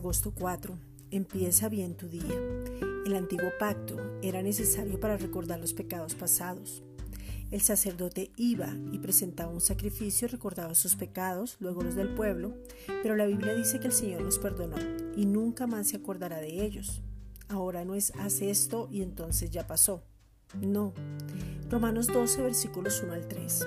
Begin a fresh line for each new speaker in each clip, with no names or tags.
Agosto 4. Empieza bien tu día. El antiguo pacto era necesario para recordar los pecados pasados. El sacerdote iba y presentaba un sacrificio recordaba sus pecados, luego los del pueblo, pero la Biblia dice que el Señor los perdonó y nunca más se acordará de ellos. Ahora no es haz esto y entonces ya pasó. No. Romanos 12 versículos 1 al 3.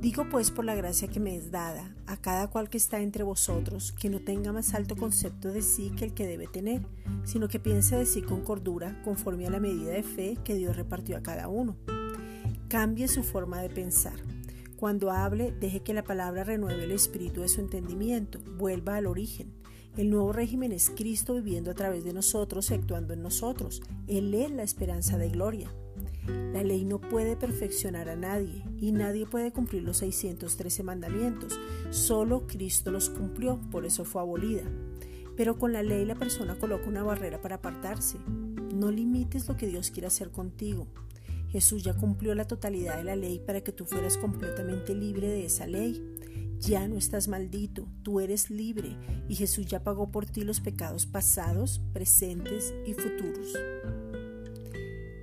Digo pues por la gracia que me es dada a cada cual que está entre vosotros, que no tenga más alto concepto de sí que el que debe tener, sino que piense de sí con cordura, conforme a la medida de fe que Dios repartió a cada uno. Cambie su forma de pensar. Cuando hable, deje que la palabra renueve el espíritu de su entendimiento, vuelva al origen. El nuevo régimen es Cristo viviendo a través de nosotros y actuando en nosotros. Él es la esperanza de gloria. La ley no puede perfeccionar a nadie y nadie puede cumplir los 613 mandamientos. Solo Cristo los cumplió, por eso fue abolida. Pero con la ley la persona coloca una barrera para apartarse. No limites lo que Dios quiere hacer contigo. Jesús ya cumplió la totalidad de la ley para que tú fueras completamente libre de esa ley. Ya no estás maldito, tú eres libre y Jesús ya pagó por ti los pecados pasados, presentes y futuros.